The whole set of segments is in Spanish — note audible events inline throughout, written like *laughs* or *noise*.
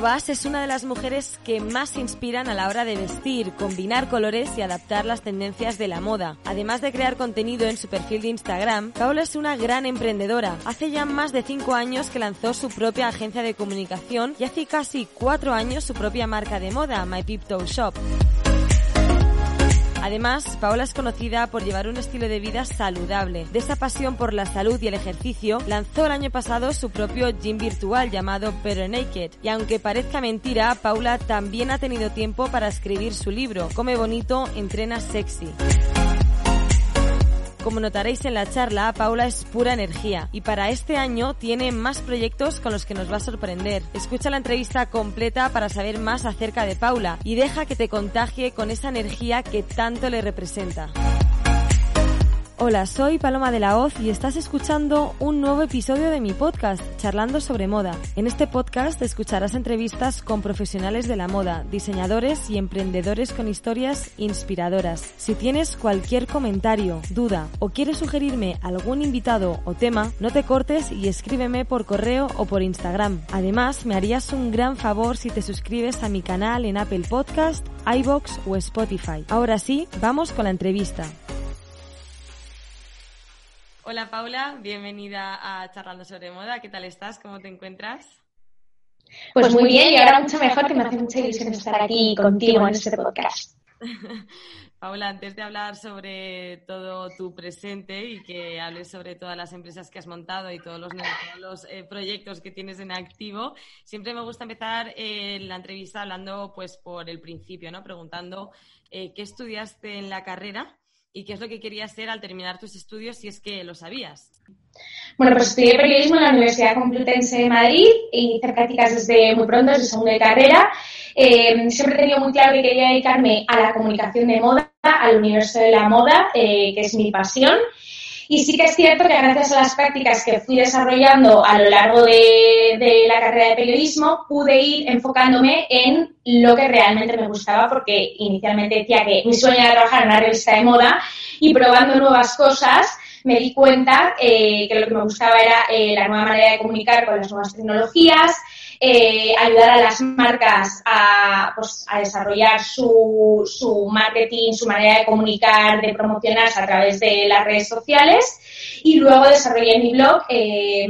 Ordovás es una de las mujeres que más inspiran a la hora de vestir, combinar colores y adaptar las tendencias de la moda. Además de crear contenido en su perfil de Instagram, Paula es una gran emprendedora. Hace ya más de cinco años que lanzó su propia agencia de comunicación y hace casi cuatro años su propia marca de moda, My Peep Shop. Además, Paola es conocida por llevar un estilo de vida saludable. De esa pasión por la salud y el ejercicio, lanzó el año pasado su propio gym virtual llamado Better Naked. Y aunque parezca mentira, Paula también ha tenido tiempo para escribir su libro, Come Bonito, Entrena Sexy. Como notaréis en la charla, Paula es pura energía y para este año tiene más proyectos con los que nos va a sorprender. Escucha la entrevista completa para saber más acerca de Paula y deja que te contagie con esa energía que tanto le representa. Hola, soy Paloma de la Hoz y estás escuchando un nuevo episodio de mi podcast, Charlando sobre Moda. En este podcast escucharás entrevistas con profesionales de la moda, diseñadores y emprendedores con historias inspiradoras. Si tienes cualquier comentario, duda o quieres sugerirme algún invitado o tema, no te cortes y escríbeme por correo o por Instagram. Además, me harías un gran favor si te suscribes a mi canal en Apple Podcast, iBox o Spotify. Ahora sí, vamos con la entrevista. Hola Paula, bienvenida a Charlando sobre Moda. ¿Qué tal estás? ¿Cómo te encuentras? Pues muy bien y ahora mucho mejor que me hace mucha ilusión estar aquí contigo en este podcast. *laughs* Paula, antes de hablar sobre todo tu presente y que hables sobre todas las empresas que has montado y todos los, los eh, proyectos que tienes en activo, siempre me gusta empezar eh, la entrevista hablando pues por el principio, ¿no? Preguntando eh, qué estudiaste en la carrera y qué es lo que querías ser al terminar tus estudios, si es que lo sabías. Bueno, pues estudié periodismo en la Universidad Complutense de Madrid y hice prácticas desde muy pronto, desde segunda de carrera. Eh, siempre he tenido muy claro que quería dedicarme a la comunicación de moda, al universo de la moda, eh, que es mi pasión. Y sí que es cierto que gracias a las prácticas que fui desarrollando a lo largo de, la carrera de periodismo, pude ir enfocándome en lo que realmente me gustaba, porque inicialmente decía que mi sueño era trabajar en una revista de moda y probando nuevas cosas me di cuenta eh, que lo que me gustaba era eh, la nueva manera de comunicar con las nuevas tecnologías, eh, ayudar a las marcas a, pues, a desarrollar su, su, marketing, su manera de comunicar, de promocionarse a través de las redes sociales. Y luego desarrollé mi blog, eh,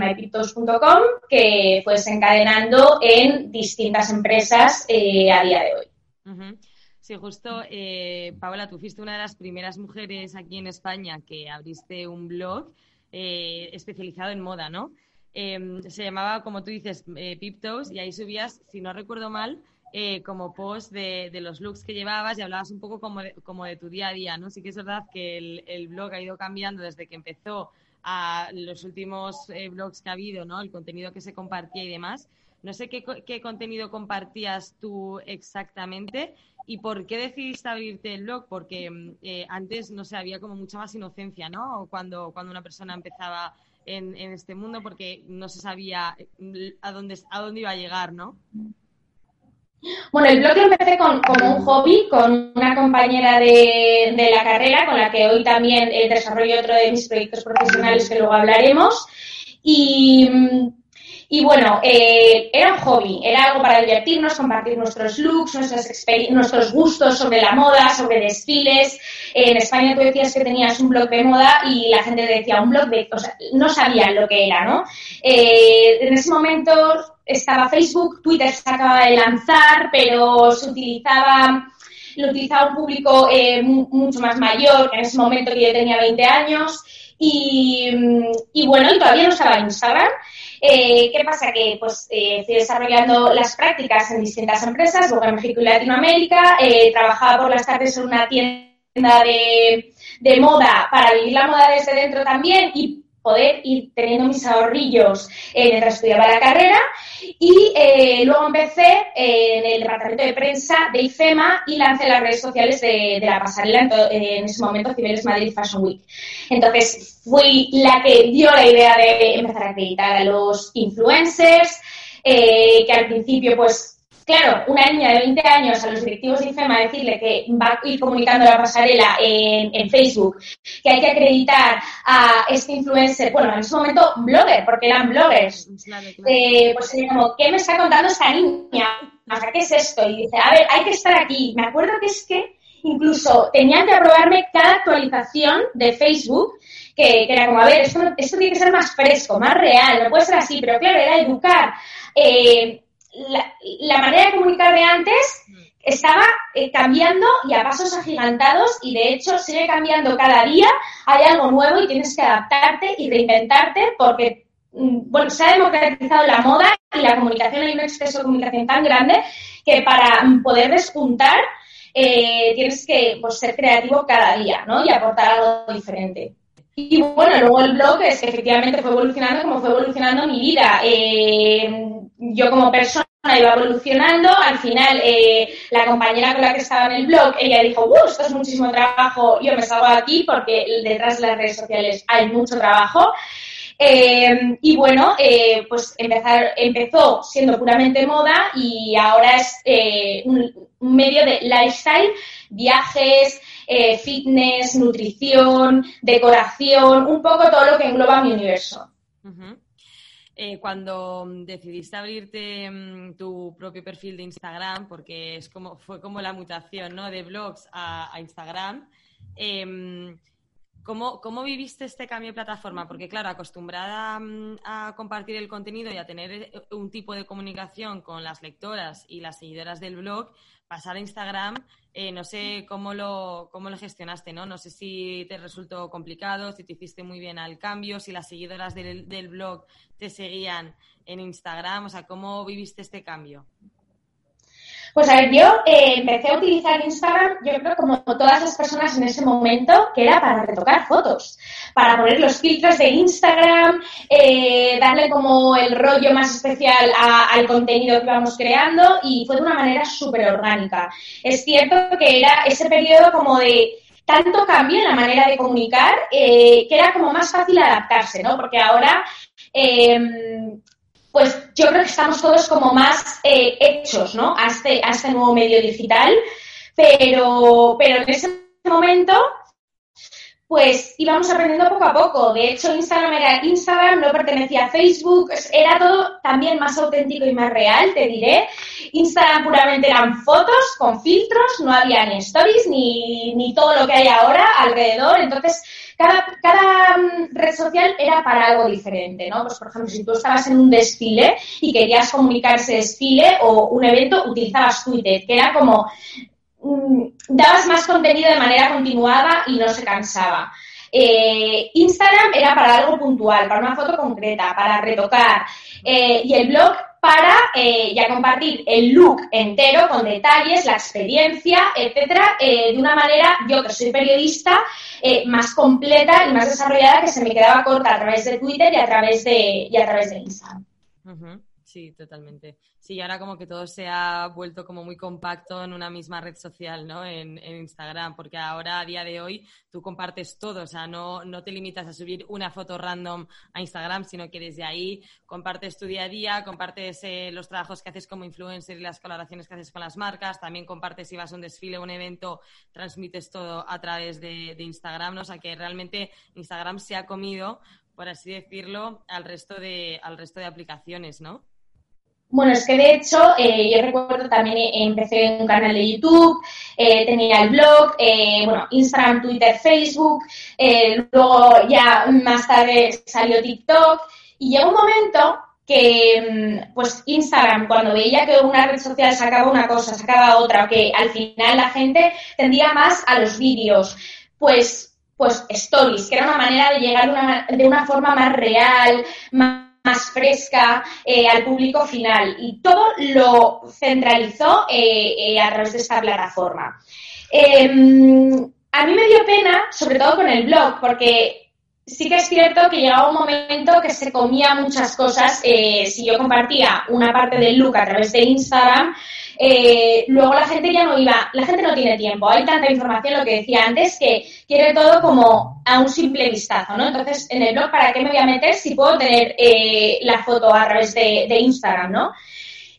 que fue desencadenando en distintas empresas eh, a día de hoy. Sí, justo, eh, Paola, tú fuiste una de las primeras mujeres aquí en España que abriste un blog eh, especializado en moda, ¿no? Em, se llamaba, como tú dices, eh, y ahí subías, si no recuerdo mal, eh, como post de, los looks que llevabas y hablabas un poco como de, como de tu día a día, ¿no? Sí que es verdad que el, blog ha ido cambiando desde que empezó a los últimos eh, blogs que ha habido, ¿no? El contenido que se compartía y demás. No sé qué, contenido compartías tú exactamente y por qué decidiste abrirte el blog, porque mm, antes, no sé, había como mucha más inocencia, ¿no? Cuando, cuando una persona empezaba en, este mundo porque no se sabía eh, a dónde, a dónde iba a llegar, ¿no? Bueno, el blog lo empecé con, como un hobby, con una compañera de, de, la carrera, con la que hoy también eh, desarrollo otro de mis proyectos profesionales que luego hablaremos. Y, y bueno, eh, era un hobby, era algo para divertirnos, compartir nuestros looks, nuestros, gustos sobre la moda, sobre desfiles. en España tú decías que tenías un blog de moda y la gente decía un blog de, o sea, no sabían lo que era, ¿no? Eh, en ese momento estaba Facebook, Twitter se acaba de lanzar, pero se utilizaba lo utilizaba un público eh, mucho más mayor, en ese momento que yo tenía 20 años, y, y bueno, y todavía no estaba Instagram. Eh, ¿Qué pasa? Que pues eh, estoy desarrollando las prácticas en distintas empresas, luego en México y Latinoamérica. Eh, trabajaba por las tardes en una tienda de, de moda para vivir la moda desde dentro también y poder ir teniendo mis ahorrillos eh, mientras estudiaba la carrera y eh, luego empecé en el departamento de prensa de IFEMA y lancé las redes sociales de, la pasarela en, ese momento Cibeles Madrid Fashion Week. Entonces fui la que dio la idea de empezar a acreditar a los influencers, eh, que al principio pues Claro, una niña de 20 años a los directivos de IFEMA decirle que va a ir comunicando la pasarela en, Facebook, que hay que acreditar a este influencer, bueno, en ese momento blogger, porque eran bloggers, eh, pues sería como, ¿qué me está contando esta niña? ¿qué es esto? Y dice, a ver, hay que estar aquí. Me acuerdo que es que incluso tenían que aprobarme cada actualización de Facebook, que, era como, a ver, esto, esto, tiene que ser más fresco, más real, no puede ser así, pero claro, era educar. Eh, la, manera de comunicar de antes estaba eh, cambiando y a pasos agigantados y de hecho sigue cambiando cada día, hay algo nuevo y tienes que adaptarte y reinventarte porque mm, bueno, se ha democratizado la moda y la comunicación, hay un exceso de comunicación tan grande que para poder despuntar eh, tienes que pues, ser creativo cada día ¿no? y aportar algo diferente. Y bueno, luego el blog es que efectivamente fue evolucionando como fue evolucionando mi vida. Eh, yo como persona iba evolucionando, al final eh, la compañera con la que estaba en el blog, ella dijo, ¡uh, esto es muchísimo trabajo, yo me salgo de aquí porque detrás de las redes sociales hay mucho trabajo. Eh, y bueno, pues empezar, empezó siendo puramente moda y ahora es un, medio de lifestyle, viajes, eh, fitness, nutrición, decoración, un poco todo lo que engloba mi universo. Eh, cuando decidiste abrirte mm, tu propio perfil de Instagram, porque es como, fue como la mutación ¿no? de blogs a, Instagram, em, ¿Cómo, ¿Cómo, viviste este cambio de plataforma? Porque, claro, acostumbrada mm, a, compartir el contenido y a tener eh, un tipo de comunicación con las lectoras y las seguidoras del blog, pasar a Instagram, eh, no sé cómo lo, cómo lo gestionaste, ¿no? No sé si te resultó complicado, si te hiciste muy bien al cambio, si las seguidoras del, del blog te seguían en Instagram, o sea, ¿cómo viviste este cambio? Pues a ver, yo eh, empecé a utilizar Instagram, yo creo como todas las personas en ese momento, que era para retocar fotos, para poner los filtros de Instagram, eh, darle como el rollo más especial al contenido que íbamos creando y fue de una manera súper orgánica. Es cierto que era ese periodo como de tanto cambio en la manera de comunicar eh, que era como más fácil adaptarse, ¿no? Porque ahora pues yo creo que estamos todos como más eh, hechos, ¿no? A este, a este nuevo medio digital, pero, pero en ese momento pues íbamos aprendiendo poco a poco. De hecho, Instagram era Instagram, no pertenecía a Facebook, era todo también más auténtico y más real, te diré. Instagram puramente eran fotos con filtros, no había ni stories ni, ni todo lo que hay ahora alrededor. Entonces, cada, cada mm, red social era para algo diferente, ¿no? Pues, por ejemplo, si tú estabas en un desfile y querías comunicar ese desfile o un evento, utilizabas Twitter, que era como dabas más contenido de manera continuada y no se cansaba. Eh, Instagram era para algo puntual, para una foto concreta, para retocar. Eh, y el blog para eh, ya compartir el look entero con detalles, la experiencia, etcétera, de una manera, yo que soy periodista, más completa y más desarrollada que se me quedaba corta a través de Twitter y a través de, y a través de Instagram. Sí, totalmente. Sí, ahora como que todo se ha vuelto como muy compacto en una misma red social, ¿no? En, Instagram, porque ahora a día de hoy tú compartes todo, o sea, no, no te limitas a subir una foto random a Instagram, sino que desde ahí compartes tu día a día, compartes eh, los trabajos que haces como influencer y las colaboraciones que haces con las marcas, también compartes si vas a un desfile o un evento, transmites todo a través de, de Instagram, ¿no? O sea, que realmente Instagram se ha comido por así decirlo, al resto de, al resto de aplicaciones, ¿no? Bueno, es que de hecho, eh, yo recuerdo también eh, empecé un canal de YouTube, eh, tenía el blog, bueno, Instagram, Twitter, Facebook, luego ya más tarde salió TikTok y llegó un momento que mm, pues Instagram cuando veía que una red social sacaba una cosa, sacaba otra, que al final la gente tendía más a los vídeos, pues pues stories, que era una manera de llegar de una forma más real, más más fresca eh, al público final y todo lo centralizó eh, eh, a través de esta plataforma. Em, a mí me dio pena, sobre todo con el blog, porque sí que es cierto que llegaba un momento que se comía muchas cosas. Si yo compartía una parte del look a través de Instagram, eh, luego la gente ya no iba, la gente no tiene tiempo. Hay tanta información, lo que decía antes, que quiere todo como a un simple vistazo, ¿no? Entonces, en el blog, ¿para qué me voy a meter si puedo tener eh, la foto a través de, Instagram, ¿no?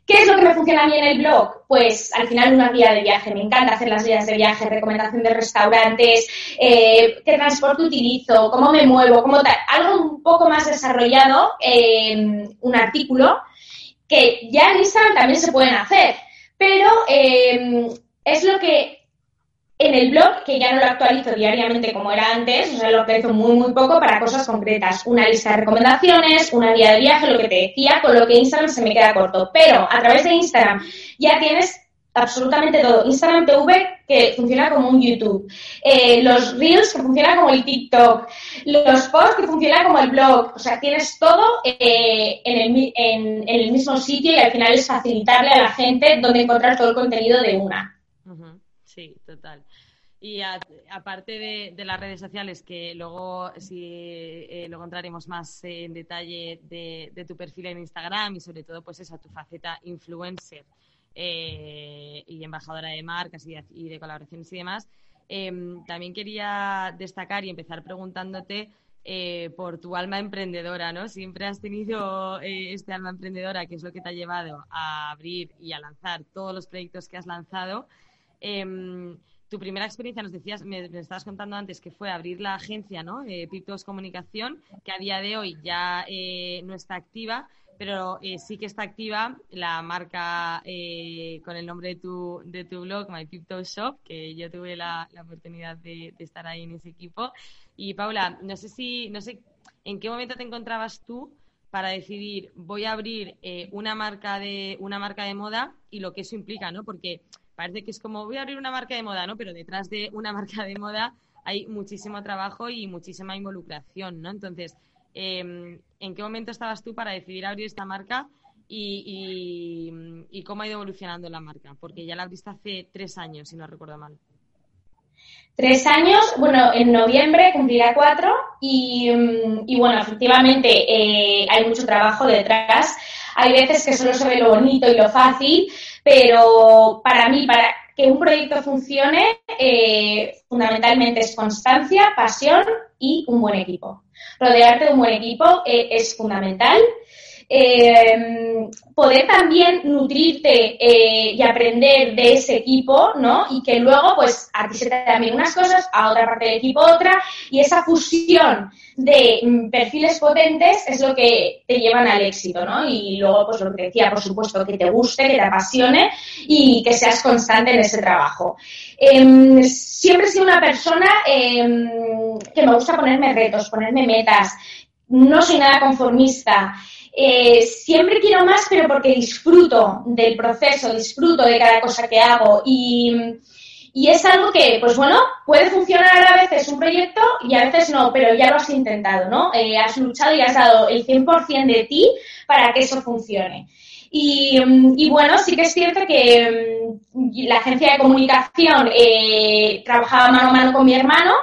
¿Qué es lo que me funciona a mí en el blog? Pues al final una guía de viaje. Me encanta hacer las guías de viaje, recomendación de restaurantes, eh, qué transporte utilizo, cómo me muevo. Algo un poco más desarrollado, eh, un artículo, que ya en Instagram también se pueden hacer. Pero eh, es lo que en el blog, que ya no lo actualizo diariamente como era antes, o sea, lo actualizo muy, muy poco para cosas concretas. Una lista de recomendaciones, una guía de viaje, lo que te decía, con lo que Instagram se me queda corto. Pero a través de Instagram ya tienes absolutamente todo. Instagram TV que funciona como un YouTube, eh, los Reels que funciona como el TikTok, los posts que funciona como el blog. O sea, tienes todo eh, en, el, mismo sitio y al final es facilitarle a la gente donde encontrar todo el contenido de una. Sí, total. Y aparte de, las redes sociales, que luego si eh, lo encontraremos más en detalle de, tu perfil en Instagram y sobre todo pues esa tu faceta influencer eh, y embajadora de marcas y de, colaboraciones y demás, em, también quería destacar y empezar preguntándote eh, por tu alma emprendedora, ¿no? Siempre has tenido este alma emprendedora, que es lo que te ha llevado a abrir y a lanzar todos los proyectos que has lanzado. Em, tu primera experiencia, nos decías, me, estabas contando antes que fue abrir la agencia, ¿no? Eh, Piptos Comunicación, que a día de hoy ya eh, no está activa, pero eh, sí que está activa la marca eh, con el nombre de tu, de tu blog, My Piptos Shop, que yo tuve la, oportunidad de, estar ahí en ese equipo. Y Paula, no sé si, no sé en qué momento te encontrabas tú para decidir voy a abrir una marca de una marca de moda y lo que eso implica, ¿no? Porque parece que es como voy a abrir una marca de moda, ¿no? Pero detrás de una *laughs* marca de moda hay muchísimo trabajo y muchísima involucración, ¿no? Entonces, em, ¿en qué momento estabas tú para decidir abrir esta marca y, cómo ha ido evolucionando la marca? Porque ya la abriste hace tres años, si no recuerdo mal. Tres años, bueno, en noviembre cumplirá cuatro y, bueno, efectivamente eh, hay mucho trabajo detrás. Hay veces que solo se ve lo bonito y lo fácil, pero para mí, para que un proyecto funcione, eh, fundamentalmente es constancia, pasión y un buen equipo. Rodearte de un buen equipo eh, es fundamental. Eh, poder también nutrirte eh, y aprender de ese equipo, ¿no? Y que luego, pues, a ti se te también unas cosas, a otra parte del equipo otra, y esa fusión de mm, perfiles potentes es lo que te llevan al éxito, ¿no? Y luego, pues, lo que decía, por supuesto, que te guste, que te apasione y que seas constante en ese trabajo. Em, siempre he sido una persona em, que me gusta ponerme retos, ponerme metas. No soy nada conformista. Eh, siempre quiero más, pero porque disfruto del proceso, disfruto de cada cosa que hago y, es algo que, pues bueno, puede funcionar a veces un proyecto y a veces no, pero ya lo has intentado, ¿no? Eh, has luchado y has dado el 100% de ti para que eso funcione. Y, bueno, sí que es cierto que mm, la agencia de comunicación eh, trabajaba mano a mano con mi hermano.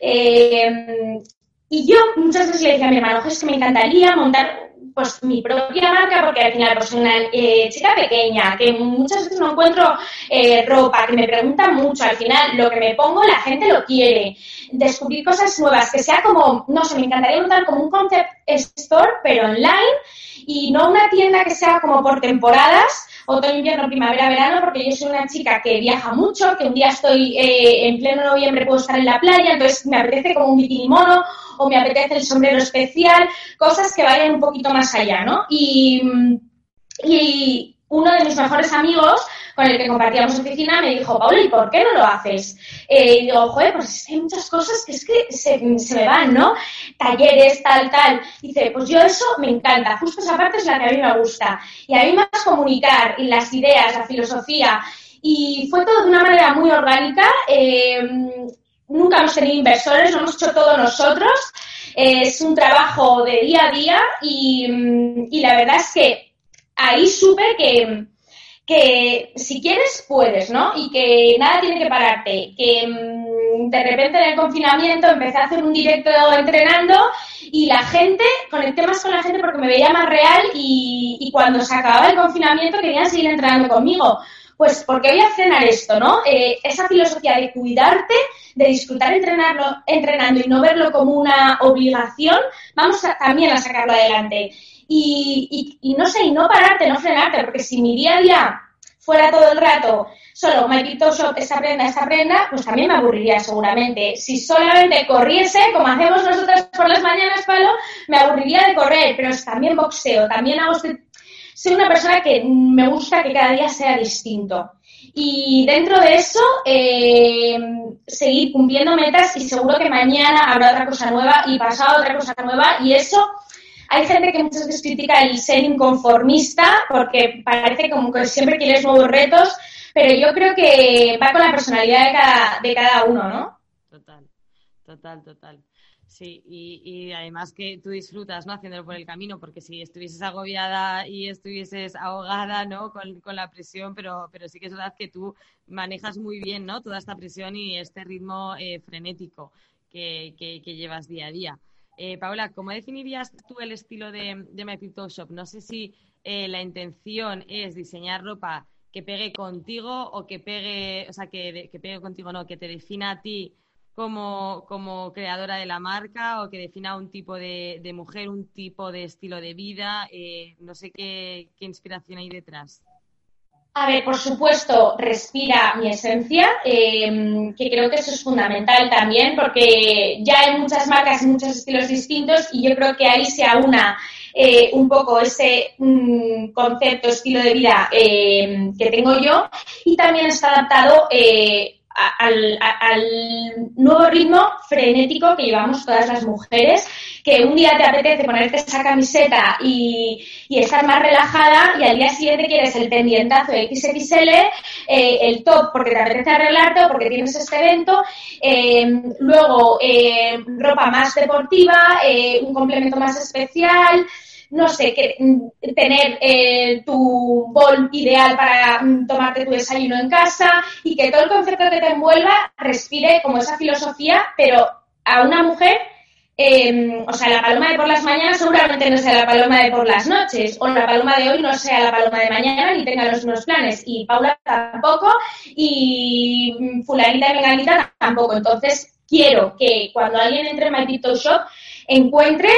y yo muchas veces le decía a mi hermano, es que me encantaría montar pues mi propia marca, porque al final pues una eh, chica pequeña, que muchas veces no encuentro eh, ropa, que me preguntan mucho, al final lo que me pongo la gente lo quiere, descubrir cosas nuevas, que sea como, no sé, me encantaría montar como un concept store, pero online, y no una tienda que sea como por temporadas, otoño, invierno, primavera, verano, porque yo soy una chica que viaja mucho, que un día estoy eh, en pleno noviembre, puedo estar en la playa, entonces me apetece como un bikini mono, o me apetece el sombrero especial, cosas que vayan un poquito más allá, ¿no? Y, y uno de mis mejores amigos con el que compartíamos oficina me dijo, Paula, ¿y por qué no lo haces? Eh, y digo, joder, pues hay muchas cosas que es que se, me van, ¿no? Talleres, tal, tal. dice, pues yo eso me encanta, justo esa parte es la que a mí me gusta. Y a mí más comunicar y las ideas, la filosofía. Y fue todo de una manera muy orgánica. Eh, nunca hemos tenido inversores, lo hemos hecho todos nosotros. es un trabajo de día a día y, y, la verdad es que ahí supe que, que si quieres, puedes, ¿no? Y que nada tiene que pararte. Que mm, de repente en el confinamiento empecé a hacer un directo entrenando y la gente, conecté más con la gente porque me veía más real y, cuando se acababa el confinamiento querían seguir entrenando conmigo. Pues porque voy a frenar esto, ¿no? Eh, esa filosofía de cuidarte, de disfrutar entrenarlo, entrenando y no verlo como una obligación, vamos también a sacarlo adelante. Y, y, no sé, y no pararte, no frenarte, porque si mi día a día fuera todo el rato solo My Shop, esta prenda, esta prenda, pues también me aburriría seguramente. Si solamente corriese, como hacemos nosotros por las mañanas, Palo, me aburriría de correr, pero también boxeo, también hago... Este... Soy una persona que me gusta que cada día sea distinto. Y dentro de eso, eh, seguir cumpliendo metas y seguro que mañana habrá otra cosa nueva y pasado otra cosa nueva y eso hay gente que muchas veces critica el ser inconformista porque parece como que siempre quieres nuevos retos, pero yo creo que va con la personalidad de cada, de cada uno, ¿no? Total, total, total. Sí, y, además que tú disfrutas, ¿no? Haciéndolo por el camino, porque si estuvieses agobiada y estuvieses ahogada, ¿no? Con, la presión, pero, pero sí que es verdad que tú manejas muy bien, ¿no? Toda esta presión y este ritmo eh, frenético que, que llevas día a día. Eh, Paula, ¿cómo definirías tú el estilo de, de My Shop? No sé si eh, la intención es diseñar ropa que pegue contigo o que pegue, o sea, que, pegue contigo, no, que te defina a ti como, creadora de la marca o que defina un tipo de, mujer, un tipo de estilo de vida. Eh, no sé qué, qué inspiración hay detrás. A ver, por supuesto, respira mi esencia, em, que creo que eso es fundamental también, porque ya hay muchas marcas y muchos estilos distintos y yo creo que ahí se aúna eh, un poco ese mm, concepto, estilo de vida em, que tengo yo y también está adaptado eh, al, nuevo ritmo frenético que llevamos todas las mujeres, que un día te apetece ponerte esa camiseta y, estar más relajada y al día siguiente quieres el pendientazo XXL, eh, el top porque te apetece arreglarte o porque tienes este evento, eh, luego eh, ropa más deportiva, un complemento más especial, no sé, que, tener eh, tu bol ideal para mm, tomarte tu desayuno en casa y que todo el concepto que te envuelva respire como esa filosofía, pero a una mujer, em, o sea, la paloma de por las mañanas seguramente no sea la paloma de por las noches, o la paloma de hoy no sea la paloma de mañana ni tenga los mismos planes, y Paula tampoco, y mm, fulanita y menganita tampoco. Entonces, quiero que cuando alguien entre en My Shop encuentre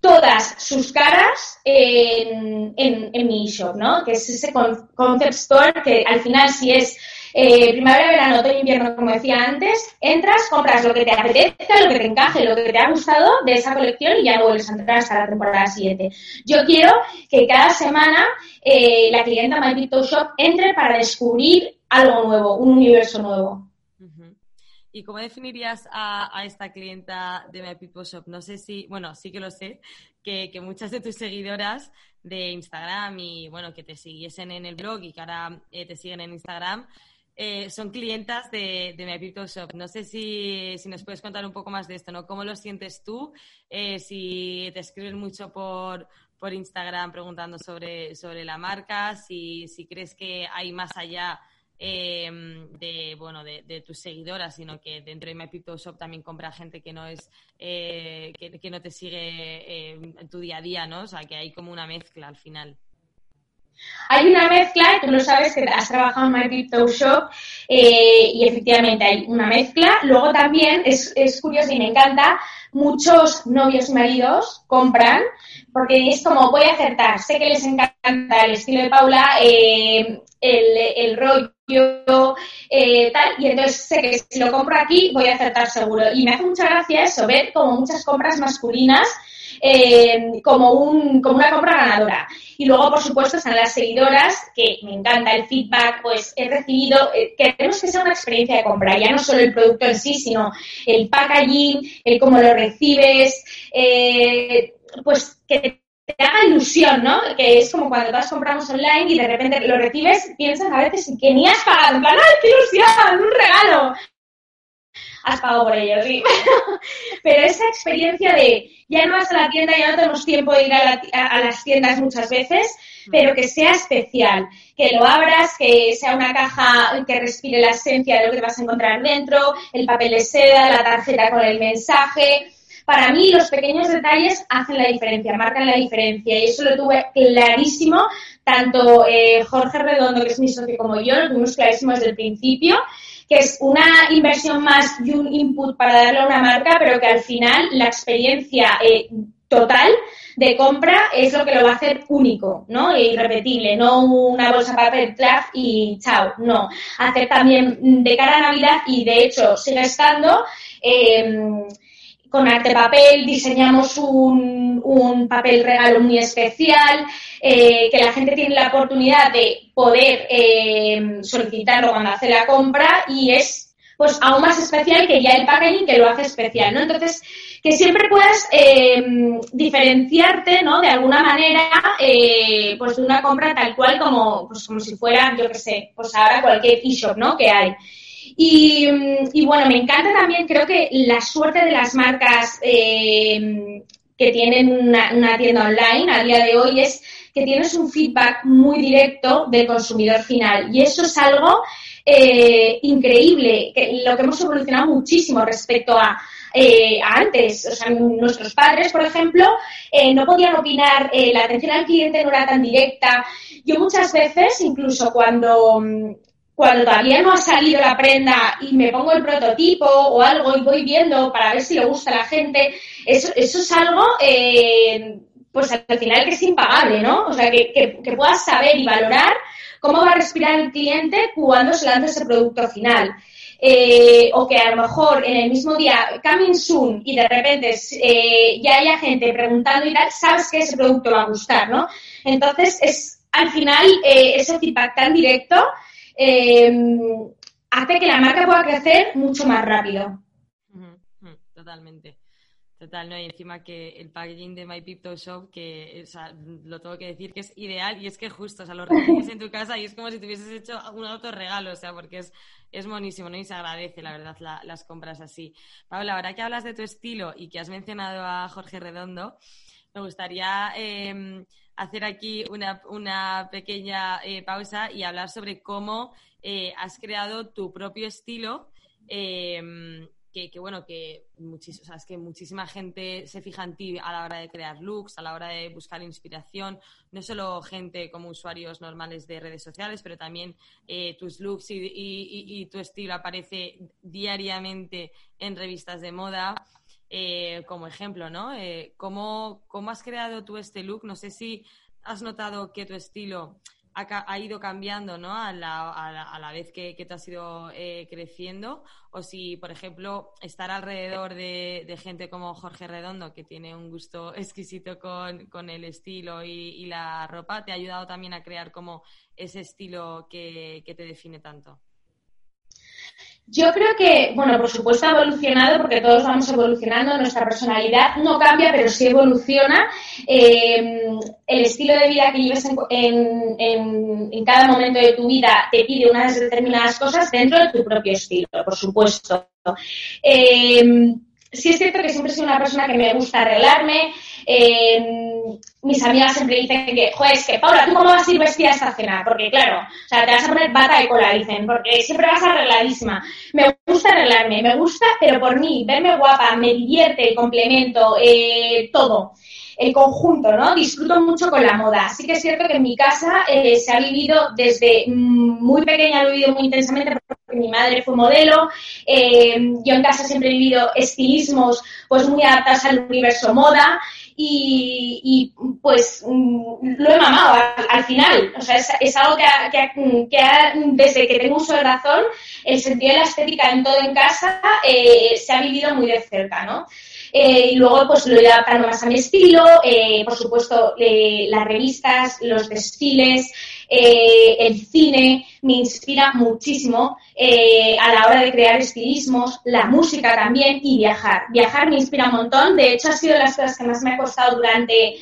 todas sus caras en, en, mi shop, ¿no? Que es ese concept store que al final si es eh, primavera, verano, otoño, invierno, como decía antes, entras, compras lo que te apetezca, lo que te encaje, lo que te ha gustado de esa colección y ya vuelves a entrar hasta la temporada 7. Yo quiero que cada semana eh, la clienta My Shop entre para descubrir algo nuevo, un universo nuevo. ¿Y cómo definirías a, esta clienta de My People Shop? No sé si, bueno, sí que lo sé, que, muchas de tus seguidoras de Instagram y, bueno, que te siguiesen en el blog y que ahora eh, te siguen en Instagram, eh, son clientas de, de My People Shop. No sé si, nos puedes contar un poco más de esto, ¿no? ¿Cómo lo sientes tú? Eh, si te escriben mucho por, por Instagram preguntando sobre, sobre la marca, si, si crees que hay más allá Em, de, bueno, de, tus seguidoras, sino que dentro de My Shop también compra gente que no es, eh, que, no te sigue em, en tu día a día, ¿no? O sea, que hay como una mezcla al final. Hay una mezcla, tú lo sabes que has trabajado en My Crypto Shop eh, y efectivamente hay una mezcla. Luego también es, es curioso y me encanta, muchos novios y maridos compran porque es como voy a acertar, sé que les encanta el estilo de Paula, eh, el, el rollo eh, tal, y entonces sé que si lo compro aquí voy a acertar seguro. Y me hace mucha gracia eso, ver como muchas compras masculinas eh, como, un, como una compra ganadora. Y luego, por supuesto, están las seguidoras, que me encanta el feedback, pues he recibido, eh, queremos que sea una experiencia de compra, ya no solo el producto en sí, sino el packaging, el cómo lo recibes, pues que te haga ilusión, ¿no? Que es como cuando vas compramos online y de repente lo recibes, piensas a veces que ni has pagado, ¡ay, qué ilusión! ¡Un regalo! has pagado por ello, sí. *laughs* Pero esa experiencia de ya no vas a la tienda, ya no tenemos tiempo de ir a, las tiendas muchas veces, pero que sea especial, que lo abras, que sea una caja que respire la esencia de lo que vas a encontrar dentro, el papel de seda, la tarjeta con el mensaje. Para mí los pequeños detalles hacen la diferencia, marcan la diferencia y eso lo tuve clarísimo, tanto eh, Jorge Redondo, que es mi socio, como yo, lo tuvimos clarísimo desde el principio que es una inversión más y un input para darle a una marca, pero que al final la experiencia eh, total de compra es lo que lo va a hacer único, ¿no? E irrepetible, no una bolsa papel craft y chao, no. Hacer también de cara a Navidad y de hecho sigue estando eh, con arte papel diseñamos un, un, papel regalo muy especial, eh, que la gente tiene la oportunidad de poder eh, solicitarlo cuando hace la compra y es pues aún más especial que ya el packaging que lo hace especial, ¿no? Entonces, que siempre puedas eh, diferenciarte, ¿no? De alguna manera, pues de una compra tal cual como, pues como si fuera, yo qué sé, pues ahora cualquier e-shop, ¿no? Que hay. Y, bueno, me encanta también, creo que la suerte de las marcas eh, que tienen una, tienda online a día de hoy es que tienes un feedback muy directo del consumidor final. Y eso es algo eh, increíble, que, lo que hemos evolucionado muchísimo respecto a, eh, antes. O sea, nuestros padres, por ejemplo, no podían opinar, la atención al cliente no era tan directa. Yo muchas veces, incluso cuando cuando todavía no ha salido la prenda y me pongo el prototipo o algo y voy viendo para ver si le gusta a la gente, eso, eso es algo, eh, pues al final que es impagable, ¿no? O sea, que, que, puedas saber y valorar cómo va a respirar el cliente cuando se lanza ese producto final. Eh, o que a lo mejor en el mismo día, coming soon, y de repente eh, ya haya gente preguntando y tal, sabes que ese producto va a gustar, ¿no? Entonces, es al final ese feedback tan directo eh, hace que la marca pueda crecer mucho más rápido. Totalmente. Total, ¿no? Y encima que el packaging de My Pipto Shop, que lo tengo que decir que es ideal y es que justo, o sea, lo *laughs* recibes en tu casa y es como si te hubieses hecho un autorregalo, o sea, porque es, es monísimo, ¿no? Y se agradece, la verdad, las compras así. Paula, ahora que hablas de tu estilo y que has mencionado a Jorge Redondo, me gustaría eh, hacer aquí una, una pequeña eh, pausa y hablar sobre cómo eh, has creado tu propio estilo. Eh, que, bueno, que, que muchísima gente se fija en ti a la hora de crear looks, a la hora de buscar inspiración, no solo gente como usuarios normales de redes sociales, pero también tus looks y, y, tu estilo aparece diariamente en revistas de moda. Eh, como ejemplo, ¿no? Eh, ¿cómo, has creado tú este look? No sé si has notado que tu estilo ha, ido cambiando, ¿no? A la, a la, vez que, que te has ido eh, creciendo, o si, por ejemplo, estar alrededor de, gente como Jorge Redondo, que tiene un gusto *laughs* exquisito con, el estilo y, la ropa, te ha ayudado también a crear como ese estilo que te define tanto. Yo creo que, bueno, por supuesto ha evolucionado porque todos vamos evolucionando, nuestra personalidad no cambia, pero sí evoluciona. Eh, el estilo de vida que lleves en, en, cada momento de tu vida te pide unas determinadas cosas dentro de tu propio estilo, por supuesto. Eh, sí es cierto que siempre soy una persona que me gusta arreglarme, eh, mis amigas siempre dicen que, joder, es que Paula, ¿tú cómo vas a ir vestida a esta cena? Porque claro, o sea, te vas a poner bata de cola, dicen, porque siempre vas arregladísima. Me gusta arreglarme, me gusta, pero por mí, verme guapa, me divierte, complemento, eh, todo el conjunto, ¿no? Disfruto mucho con la moda. Así que es cierto que en mi casa eh, se ha vivido desde mm, muy pequeña, lo he vivido muy intensamente porque mi madre fue modelo. Eh, yo en casa siempre he vivido estilismos pues muy adaptados al universo moda y, pues mm, lo he mamado al, final. O sea, es, algo que, desde que tengo uso de razón, el sentido de la estética en todo en casa eh, se ha vivido muy de cerca, ¿no? Eh, y luego pues lo he adaptando más a mi estilo, eh, por supuesto las revistas, los desfiles, eh, el cine me inspira muchísimo a la hora de crear estilismos, la música también y viajar. Viajar me inspira un montón, de hecho ha sido las cosas que más me ha costado durante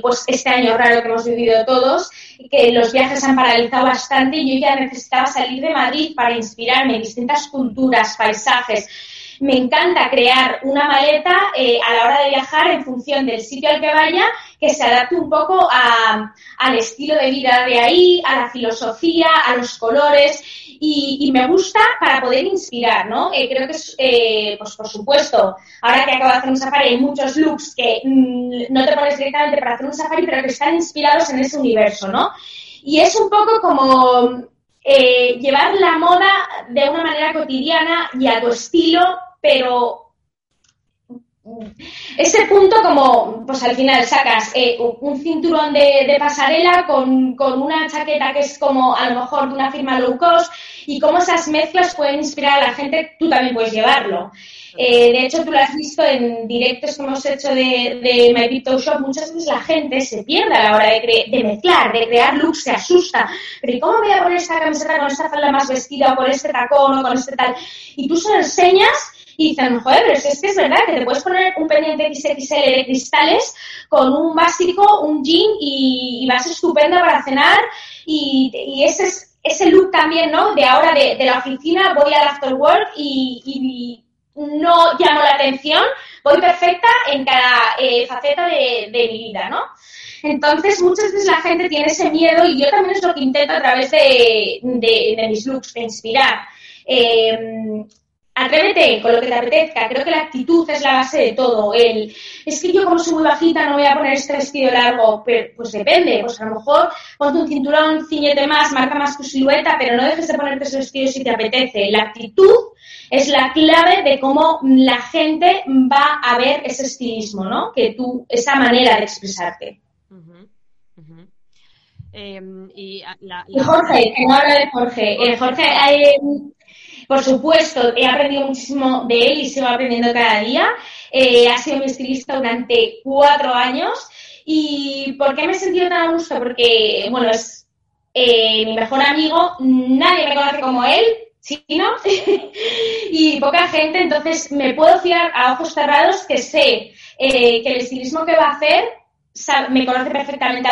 pues este año raro que hemos vivido todos que los viajes han paralizado bastante y yo ya necesitaba salir de Madrid para inspirarme en distintas culturas, paisajes. Me encanta crear una maleta eh, a la hora de viajar en función del sitio al que vaya que se adapte un poco al estilo de vida de ahí, a la filosofía, a los colores y, me gusta para poder inspirar, ¿no? Eh, creo que es, eh, pues por supuesto, ahora que acabo de hacer un safari hay muchos looks que mm, no te pones directamente para hacer un safari, pero que están inspirados en ese universo, ¿no? Y es un poco como llevar la moda de una manera cotidiana y a tu estilo, pero ese punto como, pues al final sacas eh, un cinturón de, pasarela con, una chaqueta que es como a lo mejor de una firma low cost y cómo esas mezclas pueden inspirar a la gente, tú también puedes llevarlo. Eh, de hecho, tú lo has visto en directos que hemos hecho de, de My Crypto Shop, muchas veces la gente se pierde a la hora de, mezclar, de crear looks, se asusta. Pero ¿y cómo voy a poner esta camiseta con esta falda más vestida o con este tacón o con este tal? Y tú se lo enseñas y dicen, joder, pero es que es verdad que te puedes poner un pendiente XXL de cristales con un básico, un jean y, vas estupendo para cenar y, ese es ese look también, ¿no? De ahora de, la oficina voy al after work y, no llamo la atención, voy perfecta en cada eh, faceta de, mi vida, ¿no? Entonces, muchas veces la gente tiene ese miedo y yo también es lo que intento a través de, mis looks, de inspirar. Eh, atrévete con lo que te apetezca. Creo que la actitud es la base de todo. El, es que yo como soy muy bajita no voy a poner este vestido largo. Pero, pues depende. Pues a lo mejor ponte un cinturón, ciñete más, marca más tu silueta, pero no dejes de ponerte ese vestido si te apetece. La actitud es la clave de cómo la gente va a ver ese estilismo, ¿no? Que tú, esa manera de expresarte. Em, y, Jorge, que no habla de Jorge. Eh, Jorge, eh, por supuesto, he aprendido muchísimo de él y sigo aprendiendo cada día. Eh, ha sido mi estilista durante cuatro años. ¿Y por qué me he sentido tan a gusto? Porque, bueno, es eh, mi mejor amigo, nadie me conoce como él, chino, *laughs* y poca gente, entonces me puedo fiar a ojos cerrados que sé eh, que el estilismo que va a hacer me conoce perfectamente,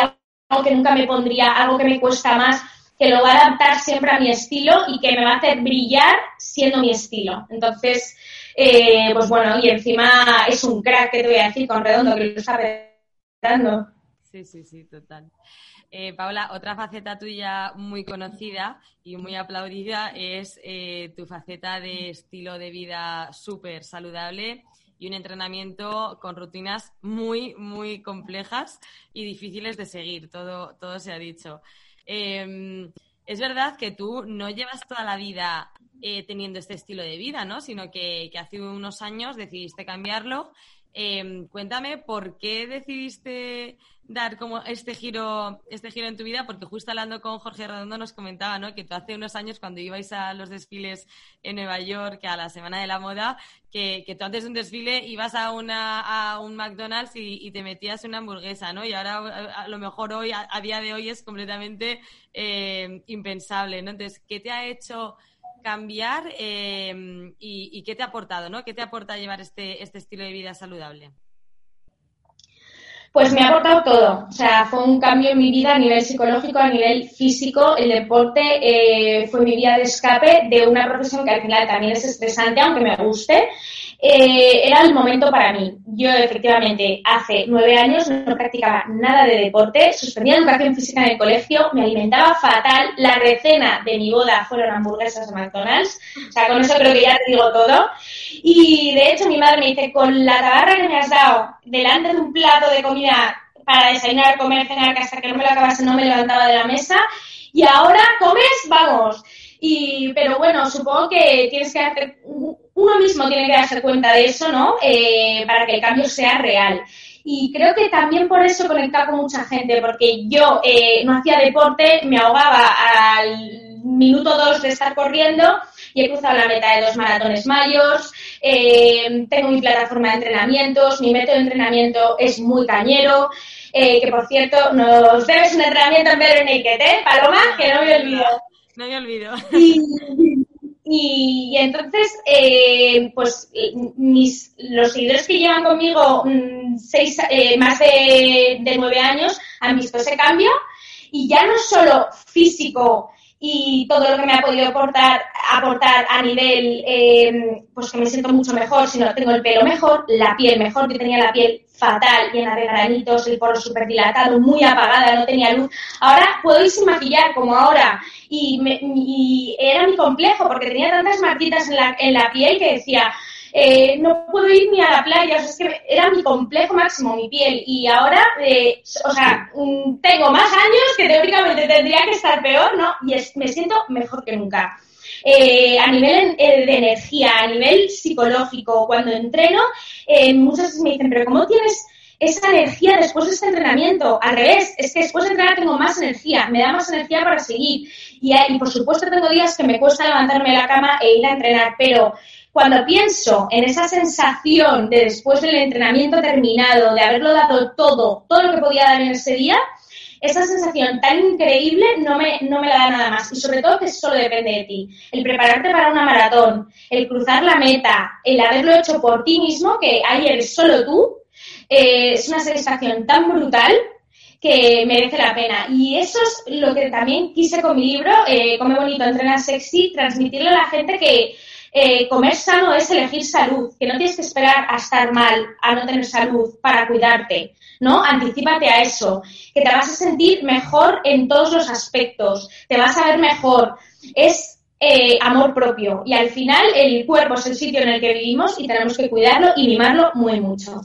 algo que nunca me pondría, algo que me cuesta más, que lo va a adaptar siempre a mi estilo y que me va a hacer brillar siendo mi estilo. Entonces, eh, pues bueno, y encima es un crack que te voy a decir con redondo que lo está dando. Sí, sí, sí, total. Eh, Paula, otra faceta tuya muy conocida y muy aplaudida es eh, tu faceta de estilo de vida súper saludable y un entrenamiento con rutinas muy, muy complejas y difíciles de seguir, todo, todo se ha dicho. Em, es verdad que tú no llevas toda la vida eh, teniendo este estilo de vida, ¿no? Sino que, hace unos años decidiste cambiarlo Em, cuéntame por qué decidiste dar como este giro, este giro en tu vida, porque justo hablando con Jorge Redondo nos comentaba, ¿no? Que tú hace unos años cuando ibais a los desfiles en Nueva York, a la Semana de la Moda, que, tú antes de un desfile ibas a una, a un McDonald's y, te metías una hamburguesa, ¿no? Y ahora a, lo mejor hoy, a, día de hoy es completamente eh, impensable, ¿no? Entonces, ¿qué te ha hecho cambiar em, y, qué te ha aportado, ¿no? ¿Qué te aporta llevar este, este estilo de vida saludable? Pues me ha aportado todo. O sea, fue un cambio en mi vida a nivel psicológico, a nivel físico. El deporte eh, fue mi vía de escape de una profesión que al final también es estresante, aunque me guste. Eh, era el momento para mí. Yo, efectivamente, hace nueve años no practicaba nada de deporte, suspendía educación física en el colegio, me alimentaba fatal. La recena de mi boda fueron hamburguesas de McDonald's. O sea, con eso creo que ya te digo todo. Y de hecho, mi madre me dice: con la tabarra que me has dado delante de un plato de comida para desayunar, comer, cenar, que hasta que no me lo acabase no me levantaba de la mesa. Y ahora comes, vamos. Y, pero bueno, supongo que tienes que hacer uno mismo tiene que darse cuenta de eso, ¿no? Eh, para que el cambio sea real. Y creo que también por eso conectaba con mucha gente, porque yo eh, no hacía deporte, me ahogaba al minuto dos de estar corriendo y he cruzado la meta de dos maratones mayos, eh, tengo mi plataforma de entrenamientos, mi método de entrenamiento es muy cañero, que por cierto nos debes un entrenamiento en Better Naked, ¿eh, Paloma? Que no me olvido. No me olvido. Y, entonces, eh, pues mis, los seguidores que llevan conmigo mm, seis, eh, más de, nueve años han visto ese cambio y ya no solo físico y todo lo que me ha podido aportar, aportar a nivel, eh, pues que me siento mucho mejor, sino tengo el pelo mejor, la piel mejor, que tenía la piel fatal, llena de granitos, el poro súper dilatado, muy apagada, no tenía luz. Ahora puedo ir sin maquillar como ahora y, era mi complejo porque tenía tantas marquitas en la, en la piel que decía, eh, no puedo ir ni a la playa, o sea, es que era mi complejo máximo, mi piel, y ahora, eh, o sea, mm, tengo más años que teóricamente tendría que estar peor, ¿no? Y me siento mejor que nunca. Eh, a nivel de energía, a nivel psicológico, cuando entreno, muchas veces me dicen, pero ¿cómo tienes esa energía después de este entrenamiento. Al revés, es que después de entrenar tengo más energía, me da más energía para seguir. Y, y, por supuesto tengo días que me cuesta levantarme de la cama e ir a entrenar, pero cuando pienso en esa sensación de después del entrenamiento terminado, de haberlo dado todo, todo lo que podía dar en ese día, esa sensación tan increíble no me, no me la da nada más. Y sobre todo que solo depende de ti. El prepararte para una maratón, el cruzar la meta, el haberlo hecho por ti mismo, que eres solo tú, eh, es una satisfacción tan brutal que merece la pena. Y eso es lo que también quise con mi libro, eh, Come Bonito, Entrena Sexy, transmitirle a la gente que eh, comer sano es elegir salud, que no tienes que esperar a estar mal, a no tener salud para cuidarte, ¿no? Anticípate a eso, que te vas a sentir mejor en todos los aspectos, te vas a ver mejor. Es eh, amor propio y al final el cuerpo es el sitio en el que vivimos y tenemos que cuidarlo y mimarlo muy mucho.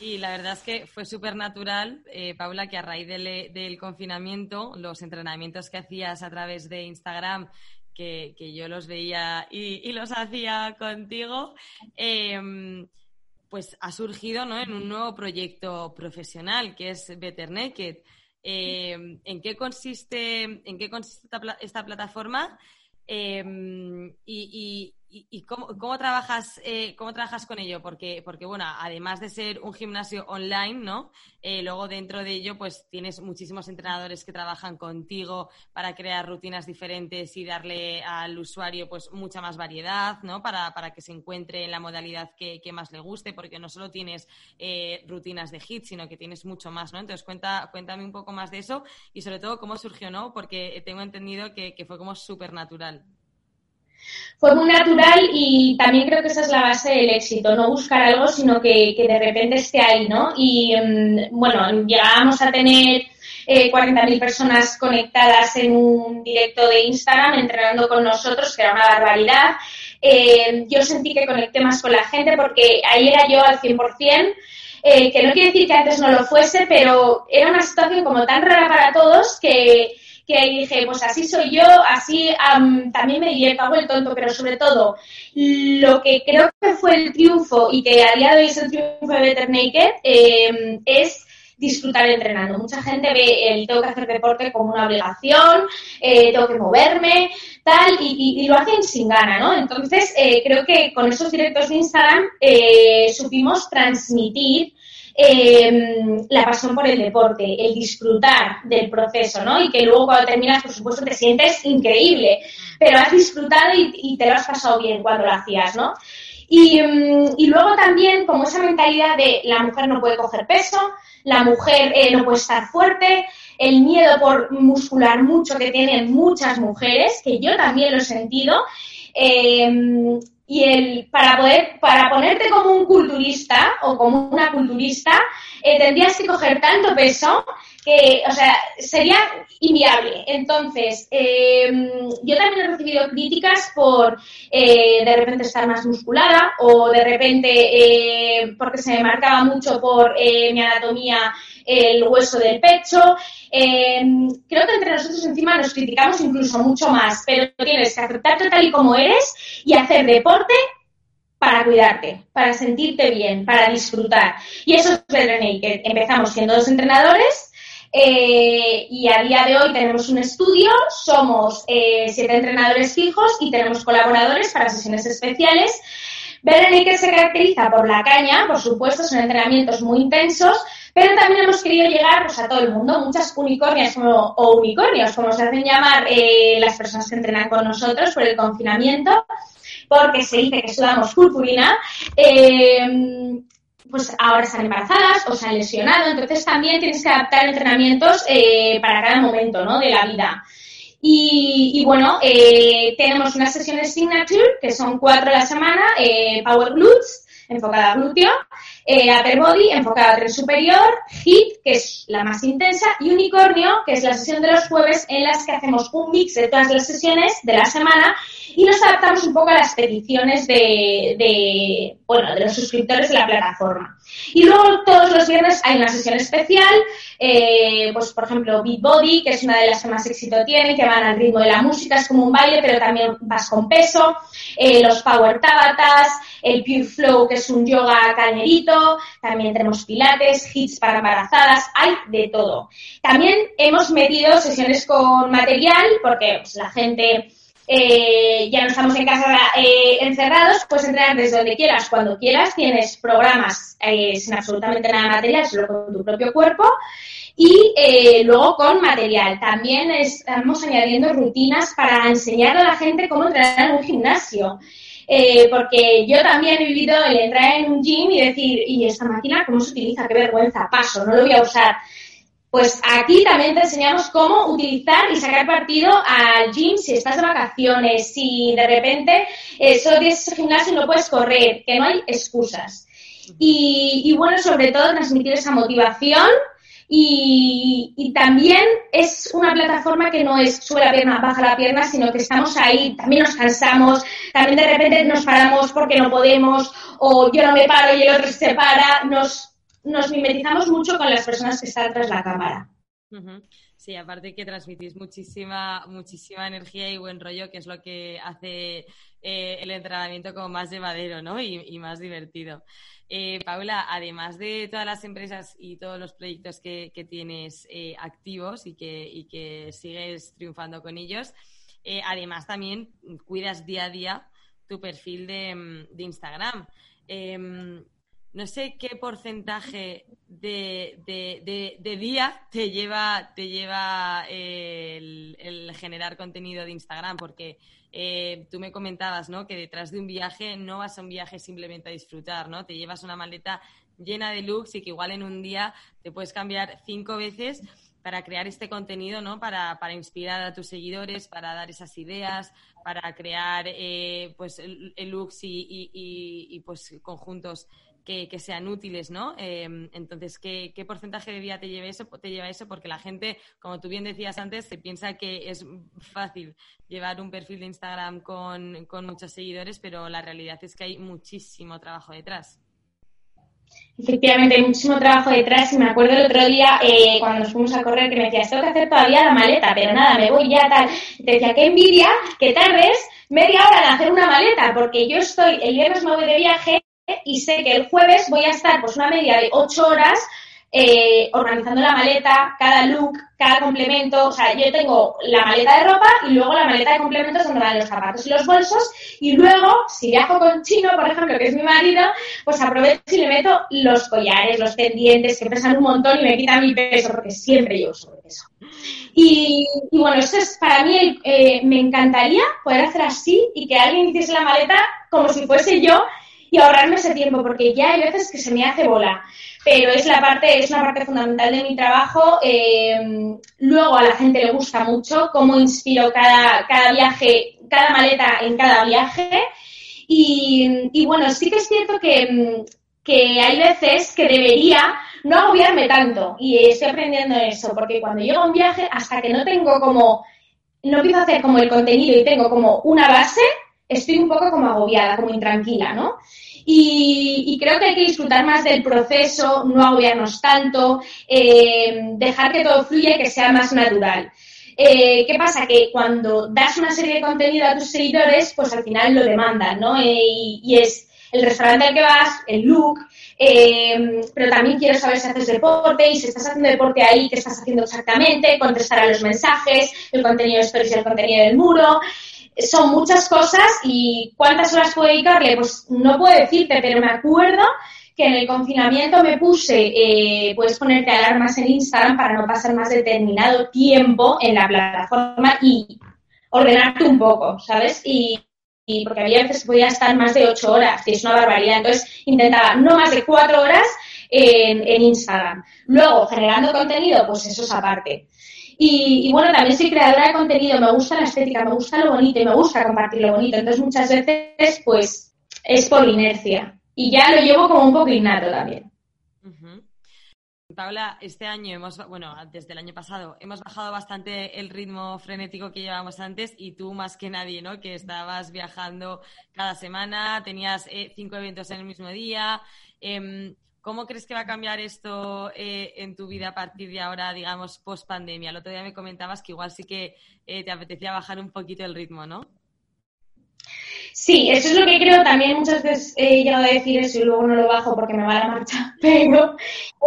Y la verdad es que fue súper natural, eh, Paula, que a raíz del, confinamiento, los entrenamientos que hacías a través de Instagram que, yo los veía y, los hacía contigo, em, pues ha surgido en un nuevo proyecto profesional que es Better Naked. Em, ¿en, qué consiste, ¿En qué consiste esta, plataforma? Em, y, ¿Y, cómo, trabajas, eh, cómo trabajas con ello? Porque, porque, bueno, además de ser un gimnasio online, ¿no? Eh, luego dentro de ello, pues tienes muchísimos entrenadores que trabajan contigo para crear rutinas diferentes y darle al usuario, pues, mucha más variedad, ¿no? Para, para que se encuentre en la modalidad que, que más le guste, porque no solo tienes eh, rutinas de hit, sino que tienes mucho más, ¿no? Entonces, cuenta, cuéntame un poco más de eso y sobre todo cómo surgió, ¿no? Porque tengo entendido que, que fue como súper natural fue muy natural y también creo que esa es la base del éxito, no buscar algo, sino que, de repente esté ahí, ¿no? Y mm, bueno, llegábamos a tener eh, 40.000 personas conectadas en un directo de Instagram entrenando con nosotros, que era una barbaridad. Eh, yo sentí que conecté más con la gente porque ahí era yo al 100%. Eh, que no quiere decir que antes no lo fuese, pero era una situación como tan rara para todos que, que dije, pues así soy yo, así también me divierto, hago el tonto, pero sobre todo lo que creo que fue el triunfo y que a día de hoy es el triunfo de Better Naked em, es disfrutar entrenando. Mucha gente ve el tengo que hacer deporte como una obligación, eh, tengo que moverme, tal, y, lo hacen sin gana, ¿no? Entonces, eh, creo que con esos directos de Instagram eh, supimos transmitir Em, la pasión por el deporte, el disfrutar del proceso, ¿no? Y que luego cuando terminas, por supuesto, te sientes increíble, pero has disfrutado y, te lo has pasado bien cuando lo hacías, ¿no? Y, em, y, luego también como esa mentalidad de la mujer no puede coger peso, la mujer eh, no puede estar fuerte, el miedo por muscular mucho que tienen muchas mujeres, que yo también lo he sentido, eh, y el, para poder, para ponerte como un culturista o como una culturista, eh, tendrías que coger tanto peso que, o sea, sería inviable. Entonces, em, yo también he recibido críticas por eh, de repente estar más musculada o de repente eh, porque se me marcaba mucho por mi anatomía el hueso del pecho. Em, creo que entre nosotros encima nos criticamos incluso mucho más, pero tienes que aceptarte tal y como eres y hacer deporte para cuidarte, para sentirte bien, para disfrutar. Y eso es Better Naked. Empezamos siendo dos entrenadores eh, y a día de hoy tenemos un estudio, somos eh, siete entrenadores fijos y tenemos colaboradores para sesiones especiales. Better se caracteriza por la caña, por supuesto, son entrenamientos muy intensos, pero también hemos querido llegar pues, a todo el mundo, muchas unicornias o unicornios, como se hacen llamar eh, las personas que entrenan con nosotros por el confinamiento, porque se dice que sudamos purpurina. Eh, pues ahora están embarazadas o se han lesionado, entonces también tienes que adaptar entrenamientos eh, para cada momento ¿no? de la vida. Y, bueno, eh, tenemos unas sesiones signature, que son cuatro a la semana, eh, Power Glutes, enfocada a glúteo, eh, Upper Body, enfocada a tren superior, HIT, que es la más intensa, y Unicornio, que es la sesión de los jueves en las que hacemos un mix de todas las sesiones de la semana y nos adaptamos un poco a las peticiones de, de bueno, de los suscriptores de la plataforma. Y luego todos los viernes hay una sesión especial, eh, pues por ejemplo Beat Body, que es una de las que más éxito tiene, que van al ritmo de la música, es como un baile, pero también vas con peso, eh, los Power Tabatas, el Pure Flow, que es un yoga cañerito, también tenemos pilates, hits para embarazadas, hay de todo. También hemos metido sesiones con material, porque pues, la gente eh, ya no estamos en casa eh, encerrados, puedes entrenar desde donde quieras, cuando quieras, tienes programas eh, sin absolutamente nada de material, solo con tu propio cuerpo. Y luego con material. También estamos añadiendo rutinas para enseñar a la gente cómo entrenar en un gimnasio. Porque yo también he vivido el entrar en un gym y decir, ¿y esta máquina cómo se utiliza? Qué vergüenza, paso, no lo voy a usar. Pues aquí también te enseñamos cómo utilizar y sacar partido al gym si estás de vacaciones, si de repente eh, solo tienes ese gimnasio y no puedes correr, que no hay excusas. Y, bueno, sobre todo transmitir esa motivación y, también es una plataforma que no es sube la pierna, baja la pierna, sino que estamos ahí, también nos cansamos, también de repente nos paramos porque no podemos, o yo no me paro y el otro se para, nos nos mimetizamos mucho con las personas que están tras la cámara. Sí, aparte que transmitís muchísima, muchísima energía y buen rollo, que es lo que hace eh, el entrenamiento como más llevadero ¿no? y, más divertido. Eh, Paula, además de todas las empresas y todos los proyectos que, tienes eh, activos y que, que, sigues triunfando con ellos, además también cuidas día a día tu perfil de, de Instagram. Em, no sé qué porcentaje de, día te lleva, te lleva el, generar contenido de Instagram, porque eh, tú me comentabas ¿no? que detrás de un viaje no vas a un viaje simplemente a disfrutar, ¿no? Te llevas una maleta llena de looks y que igual en un día te puedes cambiar cinco veces para crear este contenido, ¿no? Para, para inspirar a tus seguidores, para dar esas ideas, para crear eh, pues looks y, y, pues conjuntos que, sean útiles, ¿no? Em, entonces, ¿qué, porcentaje de día te lleva eso? Te lleva eso porque la gente, como tú bien decías antes, se piensa que es fácil llevar un perfil de Instagram con, muchos seguidores, pero la realidad es que hay muchísimo trabajo detrás. Efectivamente, hay muchísimo trabajo detrás y me acuerdo el otro día eh, cuando nos fuimos a correr que me decías, tengo que hacer todavía la maleta, pero nada, me voy ya tal. Te decía, qué envidia que tardes media hora en hacer una maleta, porque yo estoy, el viernes me voy de viaje y sé que el jueves voy a estar pues una media de ocho horas eh, organizando la maleta, cada look, cada complemento. O sea, yo tengo la maleta de ropa y luego la maleta de complementos donde van los zapatos y los bolsos. Y luego, si viajo con Chino, por ejemplo, que es mi marido, pues aprovecho y le meto los collares, los pendientes, que pesan un montón y me quitan mi peso, porque siempre llevo sobrepeso. Y, y bueno, eso es para mí, eh, me encantaría poder hacer así y que alguien hiciese la maleta como si fuese yo y ahorrarme ese tiempo, porque ya hay veces que se me hace bola. Pero es la parte, es una parte fundamental de mi trabajo. Eh, luego a la gente le gusta mucho cómo inspiro cada, cada viaje, cada maleta en cada viaje. Y, bueno, sí que es cierto que, que hay veces que debería no agobiarme tanto. Y estoy aprendiendo eso, porque cuando llego a un viaje, hasta que no tengo como, no empiezo a hacer como el contenido y tengo como una base, estoy un poco como agobiada, como intranquila, ¿no? Y, creo que hay que disfrutar más del proceso, no agobiarnos tanto, eh, dejar que todo fluya y que sea más natural. Eh, ¿Qué pasa? Que cuando das una serie de contenido a tus seguidores, pues al final lo demandan, ¿no? Eh, y, es el restaurante al que vas, el look, pero también quiero saber si haces deporte y si estás haciendo deporte ahí, qué estás haciendo exactamente, contestar a los mensajes, el contenido de stories y el contenido del muro son muchas cosas y cuántas horas puedo dedicarle, pues no puedo decirte, pero me acuerdo que en el confinamiento me puse, eh, puedes ponerte alarmas en Instagram para no pasar más determinado tiempo en la plataforma y ordenarte un poco, ¿sabes? Y, porque había veces que podía estar más de ocho horas, y es una barbaridad. Entonces intentaba no más de cuatro horas en, en Instagram. Luego, generando contenido, pues eso es aparte. Y, bueno, también soy creadora de contenido, me gusta la estética, me gusta lo bonito y me gusta compartir lo bonito. Entonces muchas veces, pues, es por inercia. Y ya lo llevo como un poco innato también. Paula, este año hemos, bueno, desde el año pasado, hemos bajado bastante el ritmo frenético que llevábamos antes y tú más que nadie, ¿no? Que estabas viajando cada semana, tenías eh, cinco eventos en el mismo día. Em, ¿Cómo crees que va a cambiar esto eh, en tu vida a partir de ahora, digamos, post pandemia? El otro día me comentabas que igual sí que eh, te apetecía bajar un poquito el ritmo, ¿no? Sí, eso es lo que creo. También muchas veces he llegado a decir eso y luego no lo bajo porque me va la marcha. *laughs* Pero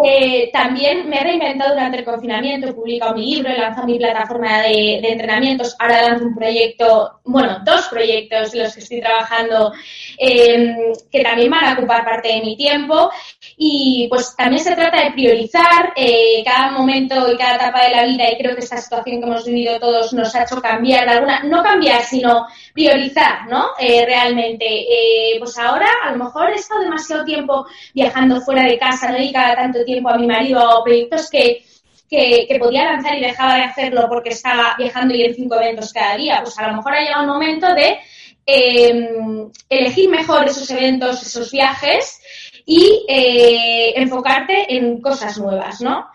eh, también me he reinventado durante el confinamiento, he publicado mi libro, he lanzado mi plataforma de, entrenamientos. Ahora lanzo un proyecto, bueno, dos proyectos en los que estoy trabajando em, que también van a ocupar parte de mi tiempo. Y pues también se trata de priorizar eh, cada momento y cada etapa de la vida. Y creo que esta situación que hemos vivido todos nos ha hecho cambiar de alguna, no cambiar, sino priorizar, ¿no? Eh, realmente. Eh, pues ahora a lo mejor he estado demasiado tiempo viajando fuera de casa, no dedicaba tanto tiempo a mi marido a proyectos que, que, podía lanzar y dejaba de hacerlo porque estaba viajando y en cinco eventos cada día. Pues a lo mejor ha llegado un momento de em, elegir mejor esos eventos, esos viajes y eh, enfocarte en cosas nuevas, ¿no?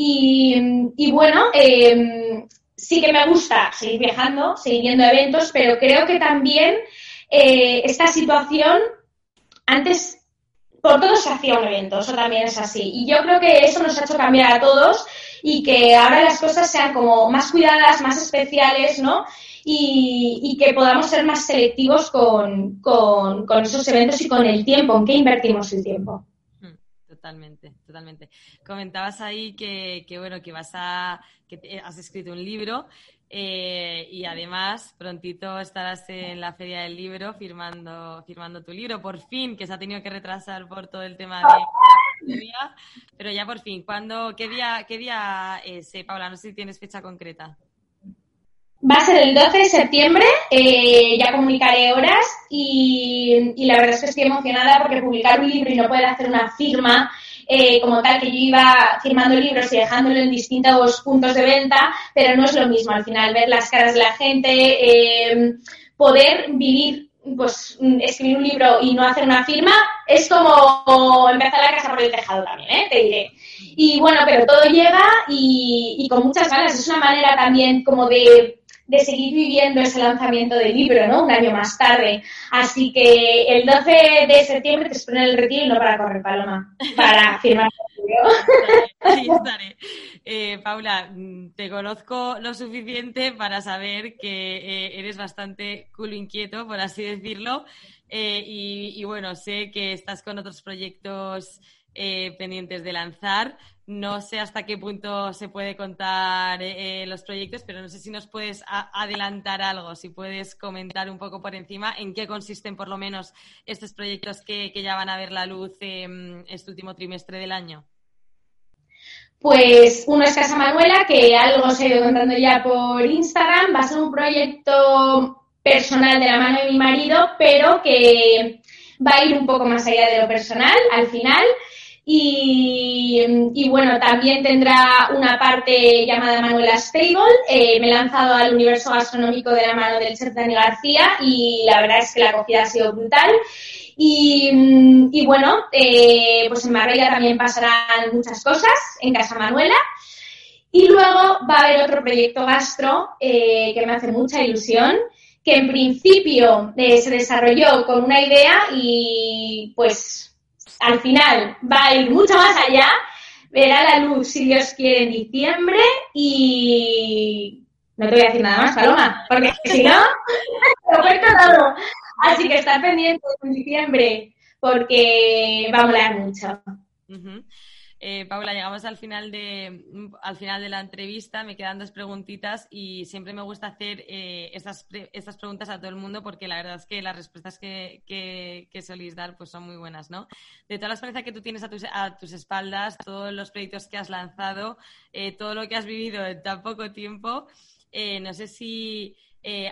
Y, bueno, eh, sí que me gusta seguir viajando, seguir yendo a eventos, pero creo que también eh, esta situación, antes por todo se hacía un evento, eso también es así. Y yo creo que eso nos ha hecho cambiar a todos y que ahora las cosas sean como más cuidadas, más especiales, ¿no? Y, que podamos ser más selectivos con, con, con esos eventos y con el tiempo, en qué invertimos el tiempo. Hmm, totalmente, totalmente. Comentabas ahí que, que bueno, que vas a, que has escrito un libro eh, y además, prontito estarás en la Feria del Libro firmando, firmando tu libro, por fin, que se ha tenido que retrasar por todo el tema de pero ya por fin. ¿Cuándo, qué día, qué día es, eh, Paula? No sé si tienes fecha concreta. Va a ser el 12 de septiembre, eh, ya comunicaré horas y, y, la verdad es que estoy emocionada porque publicar un libro y no poder hacer una firma eh, como tal, que yo iba firmando libros y dejándolo en distintos puntos de venta, pero no es lo mismo al final ver las caras de la gente, eh, poder vivir pues escribir un libro y no hacer una firma es como empezar la casa por el tejado también, ¿eh? te diré. Y bueno, pero todo llega y, y con muchas ganas. Es una manera también como de de seguir viviendo ese lanzamiento del libro, ¿no? Un año más tarde. Así que el 12 de septiembre te espero en el retiro y no para correr paloma, para *laughs* firmar el libro. Ahí estaré. Eh, Paula, te conozco lo suficiente para saber que eh, eres bastante culo inquieto, por así decirlo. Eh, y, y, bueno, sé que estás con otros proyectos pendientes de lanzar. No sé hasta qué punto se puede contar eh, los proyectos, pero no sé si nos puedes adelantar algo, si puedes comentar un poco por encima en qué consisten por lo menos estos proyectos que, ya van a ver la luz en este último trimestre del año. Pues uno es Casa Manuela, que algo os he ido contando ya por Instagram. Va a ser un proyecto personal de la mano de mi marido, pero que va a ir un poco más allá de lo personal al final. Y, bueno, también tendrá una parte llamada Manuela Stable. Eh, me he lanzado al universo gastronómico de la mano del chef García y la verdad es que la acogida ha sido brutal. Y, bueno, eh, pues en Marbella también pasarán muchas cosas en Casa Manuela. Y luego va a haber otro proyecto gastro eh, que me hace mucha ilusión, que en principio se desarrolló con una idea y pues al final va a ir mucho más allá, verá la luz, si Dios quiere, en diciembre y no te voy a decir nada más, Paloma, porque si no, *laughs* lo cuento todo. Así que está pendiente en diciembre porque va a hablar mucho. Eh, Paula, llegamos al final, de, al final de la entrevista, me quedan dos preguntitas y siempre me gusta hacer eh, estas, estas preguntas a todo el mundo porque la verdad es que las respuestas que, que, solís dar pues son muy buenas, ¿no? De toda la experiencia que tú tienes a tus, a tus espaldas, todos los proyectos que has lanzado, eh, todo lo que has vivido en tan poco tiempo, no sé si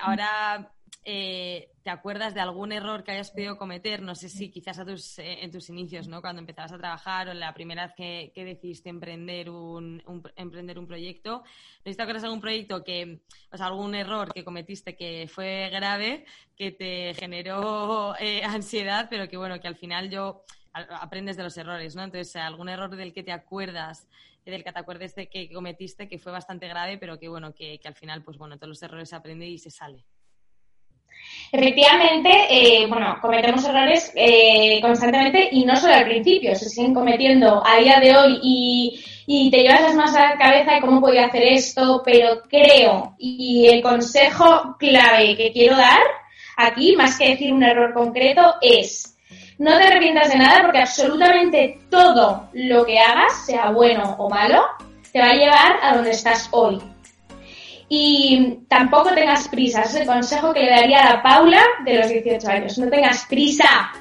ahora eh, te acuerdas de algún error que hayas podido cometer, no sé si quizás eh, en tus inicios, ¿no? Cuando empezabas a trabajar o la primera vez que, decidiste emprender un, emprender un proyecto. ¿No te acuerdas de algún proyecto que, o sea, algún error que cometiste que fue grave, que te generó eh, *laughs* ansiedad, pero que bueno, que al final yo aprendes de los errores, ¿no? Entonces, algún error del que te acuerdas del que te acuerdes de que cometiste que fue bastante grave, pero que bueno, que, que al final, pues bueno, todos los errores se aprende y se sale. Efectivamente, eh, bueno, cometemos errores eh, constantemente y no solo al principio, se siguen cometiendo a día de hoy y, te llevas las manos a la cabeza de cómo podía hacer esto, pero creo y el consejo clave que quiero dar aquí, más que decir un error concreto, es no te arrepientas de nada porque absolutamente todo lo que hagas, sea bueno o malo, te va a llevar a donde estás hoy y tampoco tengas prisa. Es el consejo que le daría a la Paula de los 18 años. No tengas prisa.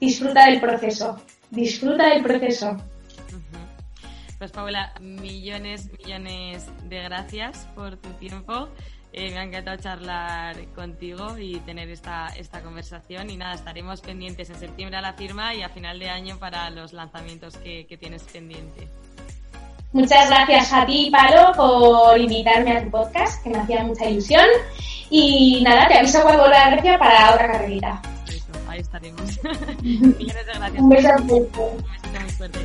Disfruta del proceso. Disfruta del proceso. Pues Paula, millones, millones de gracias por tu tiempo. Eh, me ha encantado charlar contigo y tener esta, esta conversación. Y nada, estaremos pendientes en septiembre a la firma y a final de año para los lanzamientos que, que tienes pendiente. Muchas gracias a ti, Palo, por invitarme a tu podcast, que me hacía mucha ilusión. Y nada, te aviso cuando vuelva a Grecia para otra carrerita. Eso, ahí estaremos. *laughs* Millones de gracias. Un beso Un beso muy fuerte.